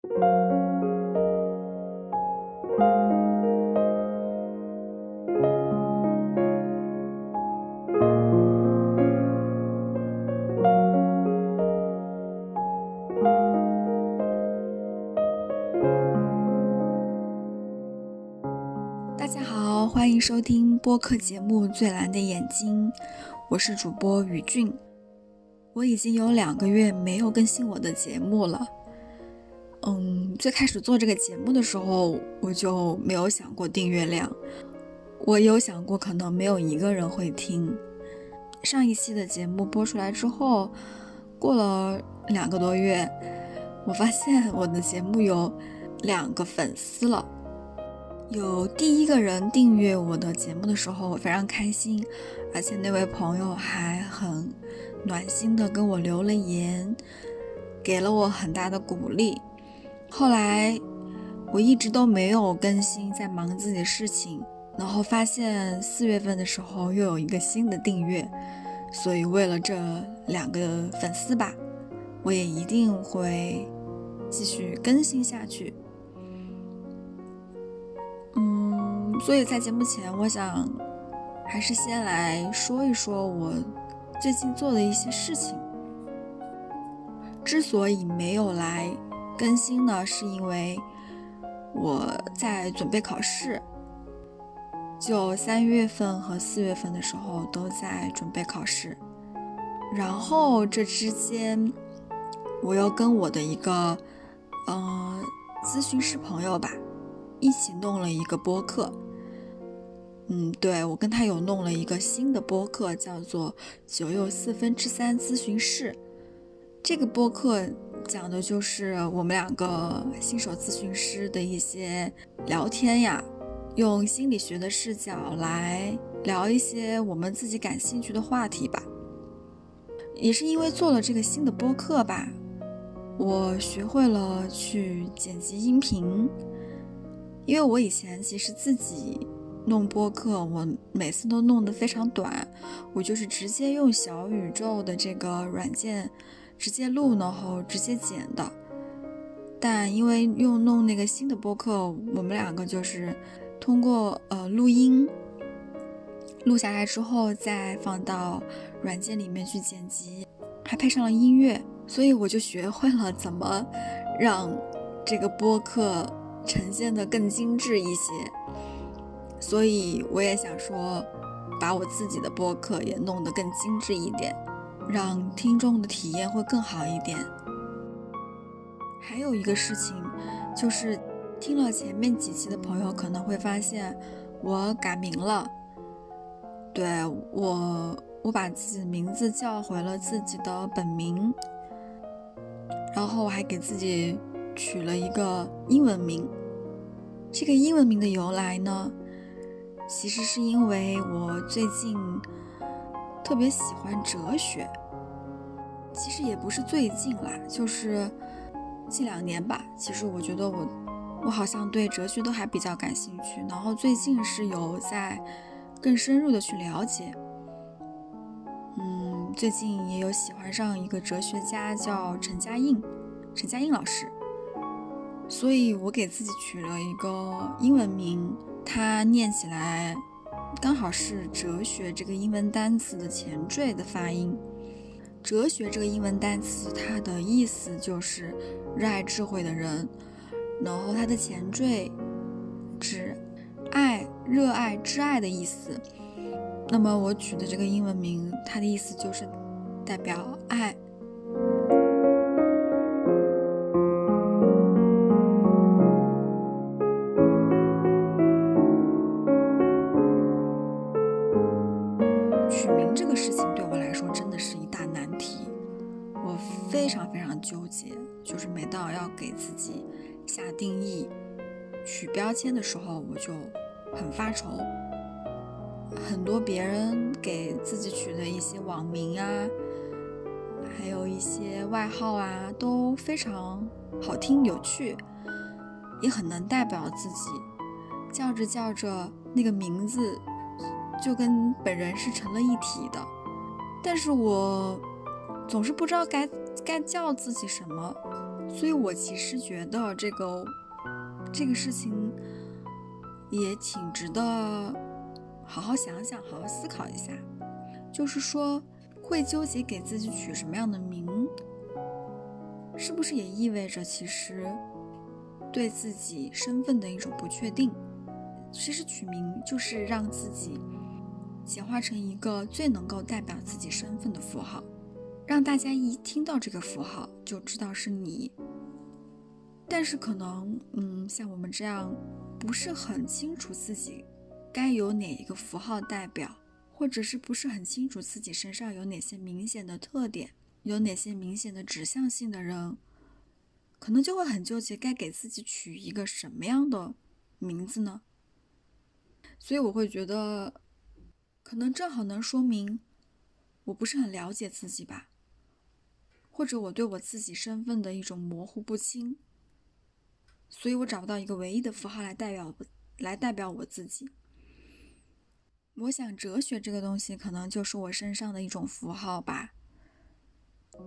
大家好，欢迎收听播客节目《最蓝的眼睛》，我是主播于俊。我已经有两个月没有更新我的节目了。最开始做这个节目的时候，我就没有想过订阅量，我有想过可能没有一个人会听。上一期的节目播出来之后，过了两个多月，我发现我的节目有两个粉丝了。有第一个人订阅我的节目的时候，我非常开心，而且那位朋友还很暖心的跟我留了言，给了我很大的鼓励。后来我一直都没有更新，在忙自己的事情，然后发现四月份的时候又有一个新的订阅，所以为了这两个粉丝吧，我也一定会继续更新下去。嗯所以在节目前，我想还是先来说一说我最近做的一些事情。之所以没有来更新呢，是因为我在准备考试，就三月份和四月份的时候都在准备考试。然后这之间，我又跟我的一个嗯咨询师朋友吧，一起弄了一个播客。嗯，对我跟他有弄了一个新的播客，叫做“九又四分之三咨询室”。这个播客讲的就是我们两个新手咨询师的一些聊天呀，用心理学的视角来聊一些我们自己感兴趣的话题吧。也是因为做了这个新的播客吧，我学会了去剪辑音频，因为我以前其实自己。弄播客，我每次都弄得非常短，我就是直接用小宇宙的这个软件直接录，然后直接剪的。但因为用弄那个新的播客，我们两个就是通过呃录音录下来之后，再放到软件里面去剪辑，还配上了音乐，所以我就学会了怎么让这个播客呈现的更精致一些。所以我也想说，把我自己的播客也弄得更精致一点，让听众的体验会更好一点。还有一个事情，就是听了前面几期的朋友可能会发现，我改名了。对我，我把自己的名字叫回了自己的本名，然后我还给自己取了一个英文名。这个英文名的由来呢？其实是因为我最近特别喜欢哲学，其实也不是最近啦，就是近两年吧。其实我觉得我我好像对哲学都还比较感兴趣，然后最近是有在更深入的去了解。嗯，最近也有喜欢上一个哲学家叫陈嘉映，陈嘉映老师，所以我给自己取了一个英文名。它念起来刚好是“哲学”这个英文单词的前缀的发音。哲学这个英文单词，它的意思就是热爱智慧的人。然后它的前缀指爱、热爱、挚爱的意思。那么我取的这个英文名，它的意思就是代表爱。取名这个事情对我来说，真的是一非常非常纠结，就是每到要给自己下定义、取标签的时候，我就很发愁。很多别人给自己取的一些网名啊，还有一些外号啊，都非常好听、有趣，也很能代表自己。叫着叫着，那个名字就跟本人是成了一体的。但是我总是不知道该该叫自己什么。所以我其实觉得这个这个事情也挺值得好好想想、好好思考一下。就是说，会纠结给自己取什么样的名，是不是也意味着其实对自己身份的一种不确定？其实取名就是让自己简化成一个最能够代表自己身份的符号，让大家一听到这个符号就知道是你。但是可能，嗯，像我们这样不是很清楚自己该有哪一个符号代表，或者是不是很清楚自己身上有哪些明显的特点，有哪些明显的指向性的人，可能就会很纠结该给自己取一个什么样的名字呢？所以我会觉得，可能正好能说明我不是很了解自己吧，或者我对我自己身份的一种模糊不清，所以我找不到一个唯一的符号来代表，来代表我自己。我想哲学这个东西可能就是我身上的一种符号吧。好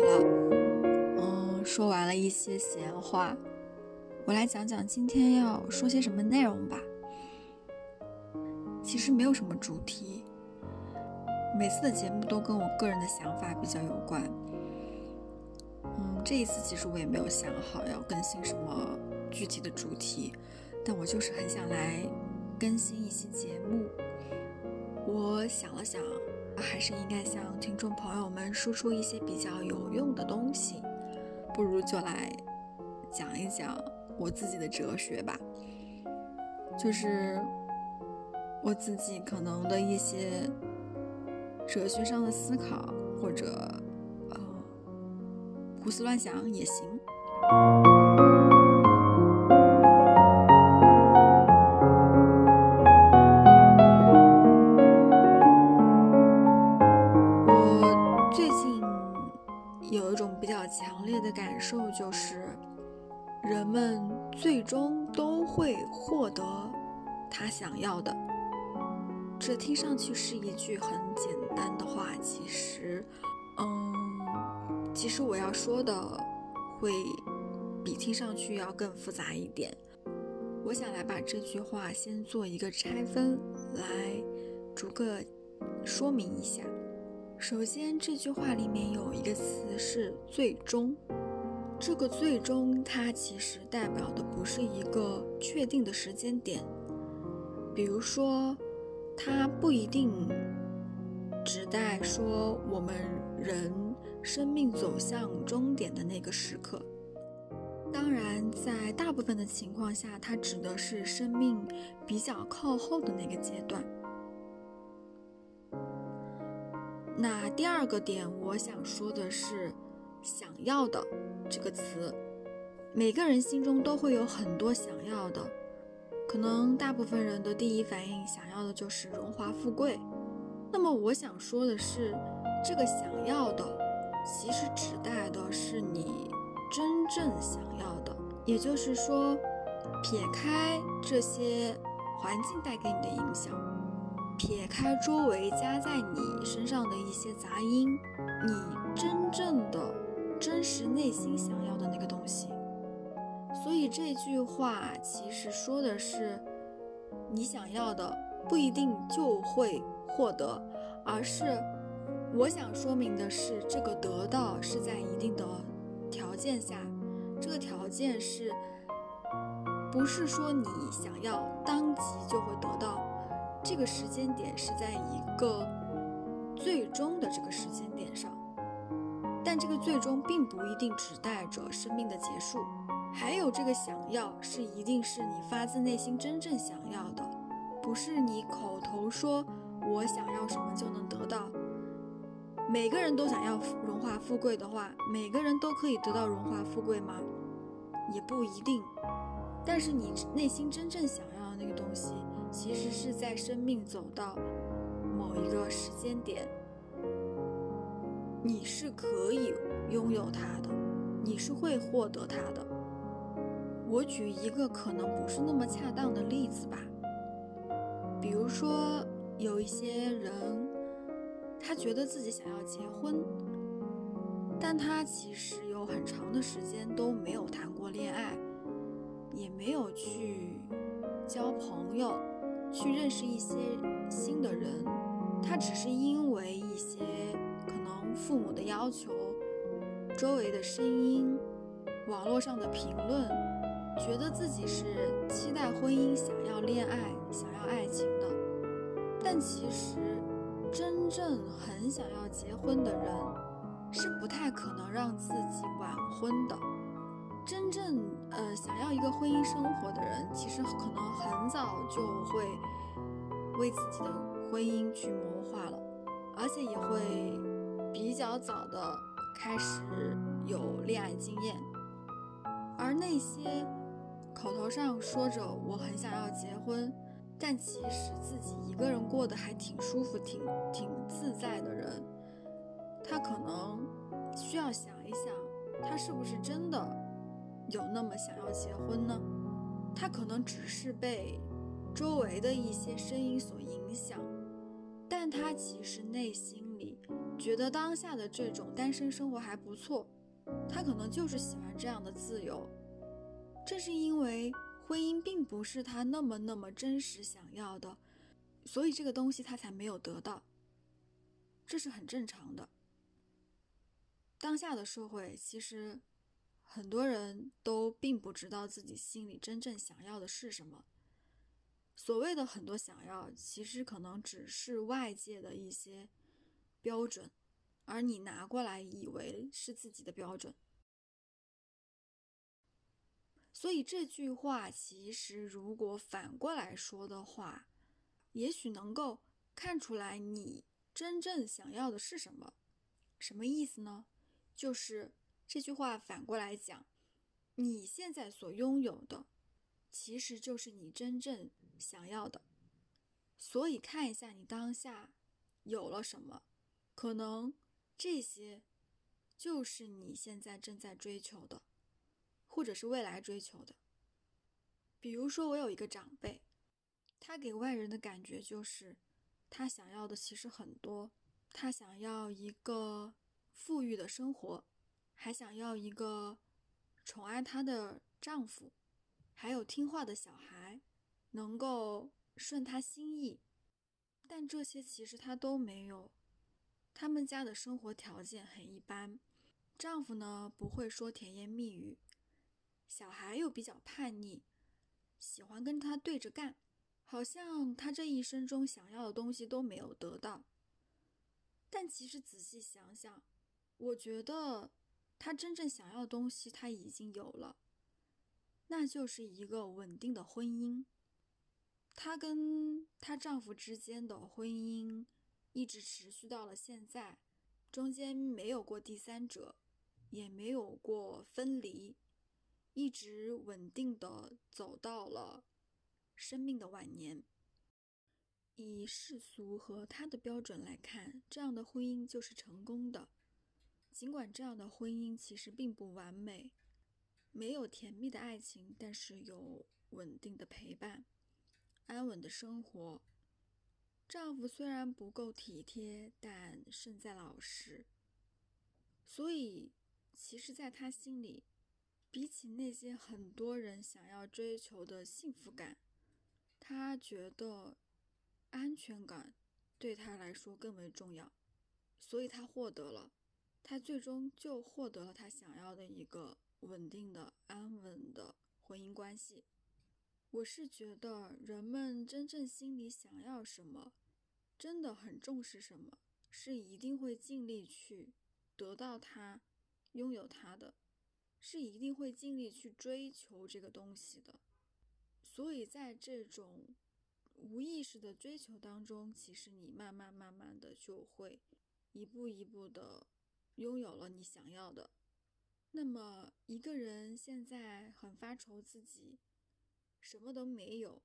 了，嗯，说完了一些闲话，我来讲讲今天要说些什么内容吧。其实没有什么主题，每次的节目都跟我个人的想法比较有关。嗯，这一次其实我也没有想好要更新什么具体的主题，但我就是很想来更新一期节目。我想了想，还是应该向听众朋友们输出一些比较有用的东西。不如就来讲一讲我自己的哲学吧，就是我自己可能的一些哲学上的思考，或者呃胡思乱想也行。他想要的。这听上去是一句很简单的话，其实，嗯，其实我要说的会比听上去要更复杂一点。我想来把这句话先做一个拆分，来逐个说明一下。首先，这句话里面有一个词是“最终”。这个最终，它其实代表的不是一个确定的时间点，比如说，它不一定指代说我们人生命走向终点的那个时刻。当然，在大部分的情况下，它指的是生命比较靠后的那个阶段。那第二个点，我想说的是。想要的这个词，每个人心中都会有很多想要的，可能大部分人的第一反应想要的就是荣华富贵。那么我想说的是，这个想要的，其实指代的是你真正想要的，也就是说，撇开这些环境带给你的影响，撇开周围加在你身上的一些杂音，你真正的。真实内心想要的那个东西，所以这句话其实说的是，你想要的不一定就会获得，而是我想说明的是，这个得到是在一定的条件下，这个条件是，不是说你想要当即就会得到，这个时间点是在一个最终的这个时间点上。但这个最终并不一定指代着生命的结束，还有这个想要是一定是你发自内心真正想要的，不是你口头说我想要什么就能得到。每个人都想要荣华富贵的话，每个人都可以得到荣华富贵吗？也不一定。但是你内心真正想要的那个东西，其实是在生命走到某一个时间点。你是可以拥有它的，你是会获得它的。我举一个可能不是那么恰当的例子吧，比如说，有一些人，他觉得自己想要结婚，但他其实有很长的时间都没有谈过恋爱，也没有去交朋友，去认识一些新的人。他只是因为一些父母的要求、周围的声音、网络上的评论，觉得自己是期待婚姻、想要恋爱、想要爱情的。但其实，真正很想要结婚的人，是不太可能让自己晚婚的。真正呃想要一个婚姻生活的人，其实可能很早就会为自己的。婚姻去谋划了，而且也会比较早的开始有恋爱经验，而那些口头上说着我很想要结婚，但其实自己一个人过得还挺舒服、挺挺自在的人，他可能需要想一想，他是不是真的有那么想要结婚呢？他可能只是被周围的一些声音所影响。但他其实内心觉得当下的这种单身生活还不错，他可能就是喜欢这样的自由。正是因为婚姻并不是他那么那么真实想要的，所以这个东西他才没有得到。这是很正常的。当下的社会其实很多人都并不知道自己心里真正想要的是什么。所谓的很多想要，其实可能只是外界的一些标准，而你拿过来以为是自己的标准。所以这句话其实如果反过来说的话，也许能够看出来你真正想要的是什么。什么意思呢？就是这句话反过来讲，你现在所拥有的。其实就是你真正想要的，所以看一下你当下有了什么，可能这些就是你现在正在追求的，或者是未来追求的。比如说，我有一个长辈，他给外人的感觉就是他想要的其实很多，他想要一个富裕的生活，还想要一个宠爱他的丈夫。还有听话的小孩，能够顺他心意，但这些其实他都没有。他们家的生活条件很一般，丈夫呢不会说甜言蜜语，小孩又比较叛逆，喜欢跟他对着干，好像他这一生中想要的东西都没有得到。但其实仔细想想，我觉得他真正想要的东西他已经有了。那就是一个稳定的婚姻。她跟她丈夫之间的婚姻一直持续到了现在，中间没有过第三者，也没有过分离，一直稳定的走到了生命的晚年。以世俗和他的标准来看，这样的婚姻就是成功的。尽管这样的婚姻其实并不完美。没有甜蜜的爱情，但是有稳定的陪伴，安稳的生活。丈夫虽然不够体贴，但胜在老实。所以，其实，在他心里，比起那些很多人想要追求的幸福感，他觉得安全感对他来说更为重要。所以他获得了，他最终就获得了他想要的一个。稳定的、安稳的婚姻关系，我是觉得人们真正心里想要什么，真的很重视什么，是一定会尽力去得到它、拥有它的，是一定会尽力去追求这个东西的。所以在这种无意识的追求当中，其实你慢慢慢慢的就会一步一步的拥有了你想要的。那么，一个人现在很发愁自己什么都没有，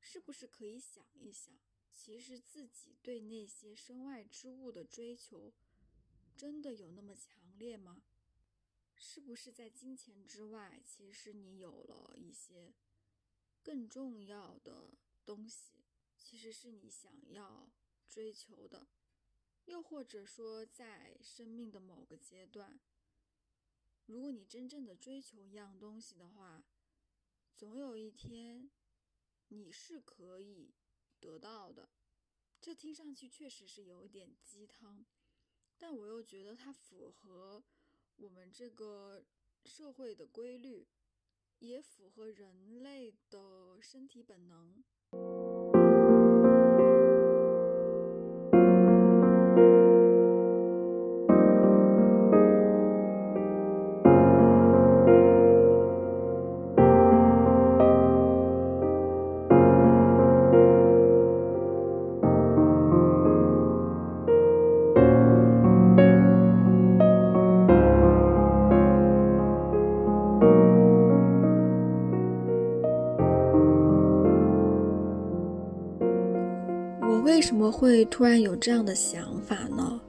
是不是可以想一想，其实自己对那些身外之物的追求，真的有那么强烈吗？是不是在金钱之外，其实你有了一些更重要的东西？其实是你想要追求的，又或者说在生命的某个阶段，如果你真正的追求一样东西的话，总有一天你是可以得到的。这听上去确实是有点鸡汤，但我又觉得它符合我们这个社会的规律，也符合人类的身体本能。为什么会突然有这样的想法呢？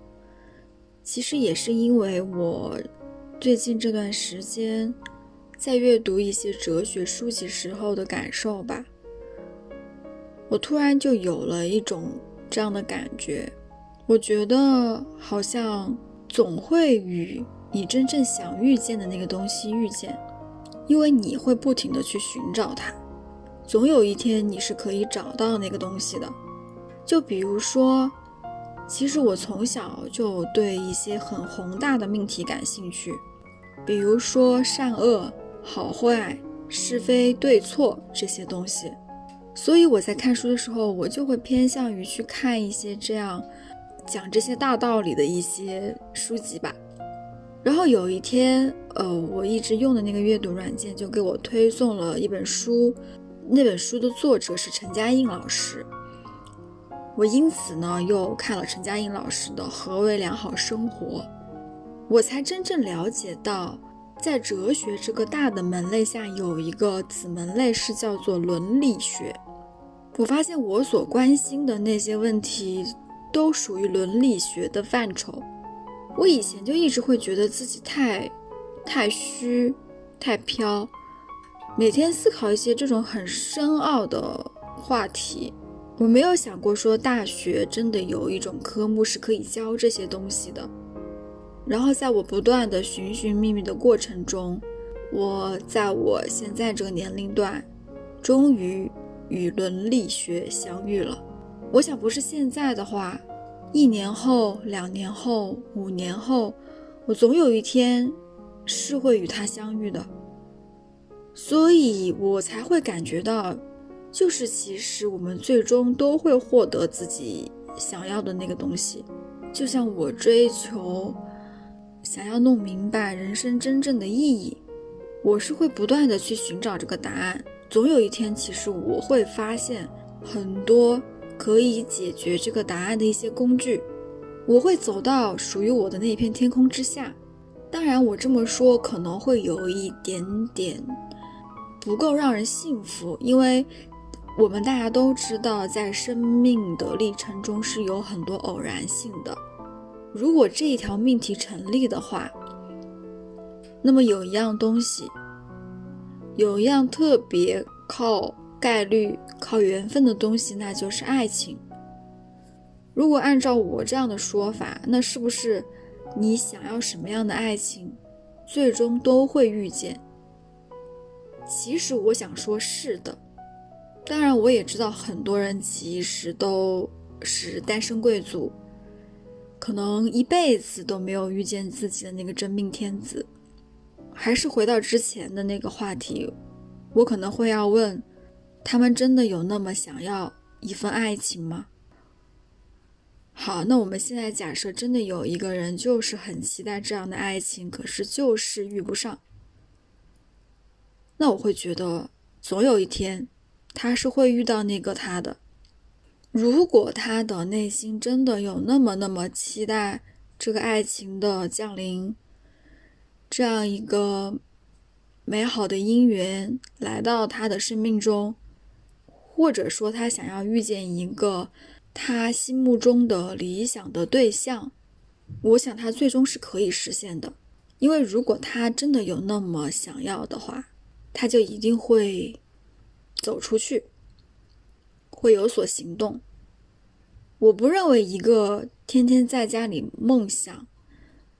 其实也是因为我最近这段时间在阅读一些哲学书籍时候的感受吧。我突然就有了一种这样的感觉，我觉得好像总会与你真正想遇见的那个东西遇见，因为你会不停的去寻找它，总有一天你是可以找到那个东西的。就比如说，其实我从小就对一些很宏大的命题感兴趣，比如说善恶、好坏、是非对错这些东西。所以我在看书的时候，我就会偏向于去看一些这样讲这些大道理的一些书籍吧。然后有一天，呃，我一直用的那个阅读软件就给我推送了一本书，那本书的作者是陈嘉映老师。我因此呢，又看了陈嘉映老师的《何为良好生活》，我才真正了解到，在哲学这个大的门类下，有一个子门类是叫做伦理学。我发现我所关心的那些问题，都属于伦理学的范畴。我以前就一直会觉得自己太，太虚，太飘，每天思考一些这种很深奥的话题。我没有想过说大学真的有一种科目是可以教这些东西的。然后在我不断的寻寻觅觅的过程中，我在我现在这个年龄段，终于与伦理学相遇了。我想不是现在的话，一年后、两年后、五年后，我总有一天是会与他相遇的。所以我才会感觉到。就是，其实我们最终都会获得自己想要的那个东西。就像我追求，想要弄明白人生真正的意义，我是会不断的去寻找这个答案。总有一天，其实我会发现很多可以解决这个答案的一些工具。我会走到属于我的那片天空之下。当然，我这么说可能会有一点点不够让人信服，因为。我们大家都知道，在生命的历程中是有很多偶然性的。如果这一条命题成立的话，那么有一样东西，有一样特别靠概率、靠缘分的东西，那就是爱情。如果按照我这样的说法，那是不是你想要什么样的爱情，最终都会遇见？其实我想说，是的。当然，我也知道很多人其实都是单身贵族，可能一辈子都没有遇见自己的那个真命天子。还是回到之前的那个话题，我可能会要问：他们真的有那么想要一份爱情吗？好，那我们现在假设真的有一个人就是很期待这样的爱情，可是就是遇不上。那我会觉得，总有一天。他是会遇到那个他的，如果他的内心真的有那么那么期待这个爱情的降临，这样一个美好的姻缘来到他的生命中，或者说他想要遇见一个他心目中的理想的对象，我想他最终是可以实现的，因为如果他真的有那么想要的话，他就一定会。走出去，会有所行动。我不认为一个天天在家里梦想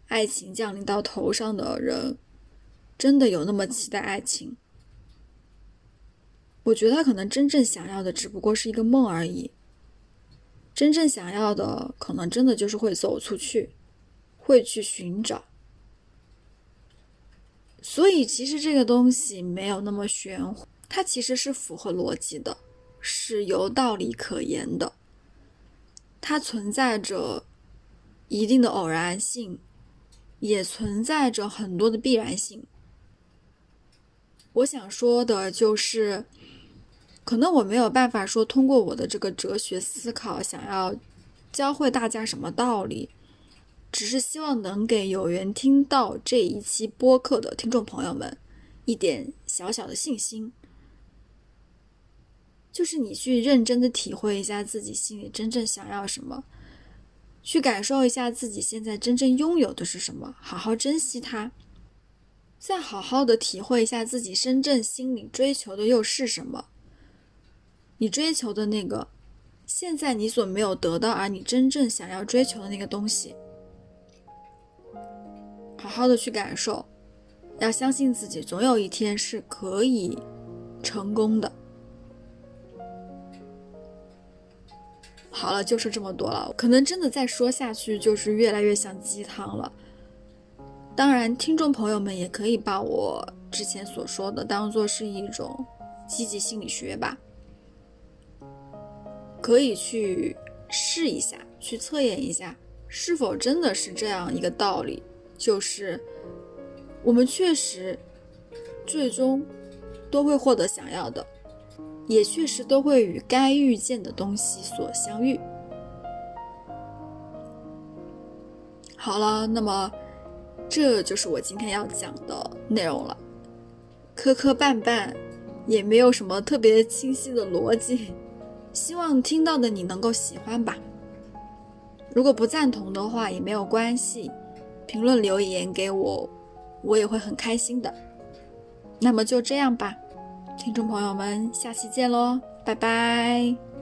爱情降临到头上的人，真的有那么期待爱情。我觉得他可能真正想要的只不过是一个梦而已。真正想要的，可能真的就是会走出去，会去寻找。所以，其实这个东西没有那么玄乎，它其实是符合逻辑的，是有道理可言的。它存在着一定的偶然性，也存在着很多的必然性。我想说的就是。可能我没有办法说通过我的这个哲学思考，想要教会大家什么道理，只是希望能给有缘听到这一期播客的听众朋友们一点小小的信心，就是你去认真的体会一下自己心里真正想要什么，去感受一下自己现在真正拥有的是什么，好好珍惜它，再好好的体会一下自己真正心里追求的又是什么。你追求的那个，现在你所没有得到，而你真正想要追求的那个东西，好好的去感受，要相信自己，总有一天是可以成功的。好了，就是这么多了，可能真的再说下去就是越来越像鸡汤了。当然，听众朋友们也可以把我之前所说的当做是一种积极心理学吧。可以去试一下，去测验一下，是否真的是这样一个道理，就是我们确实最终都会获得想要的，也确实都会与该遇见的东西所相遇。好了，那么这就是我今天要讲的内容了，磕磕绊绊，也没有什么特别清晰的逻辑。希望听到的你能够喜欢吧。如果不赞同的话也没有关系，评论留言给我，我也会很开心的。那么就这样吧，听众朋友们，下期见喽，拜拜。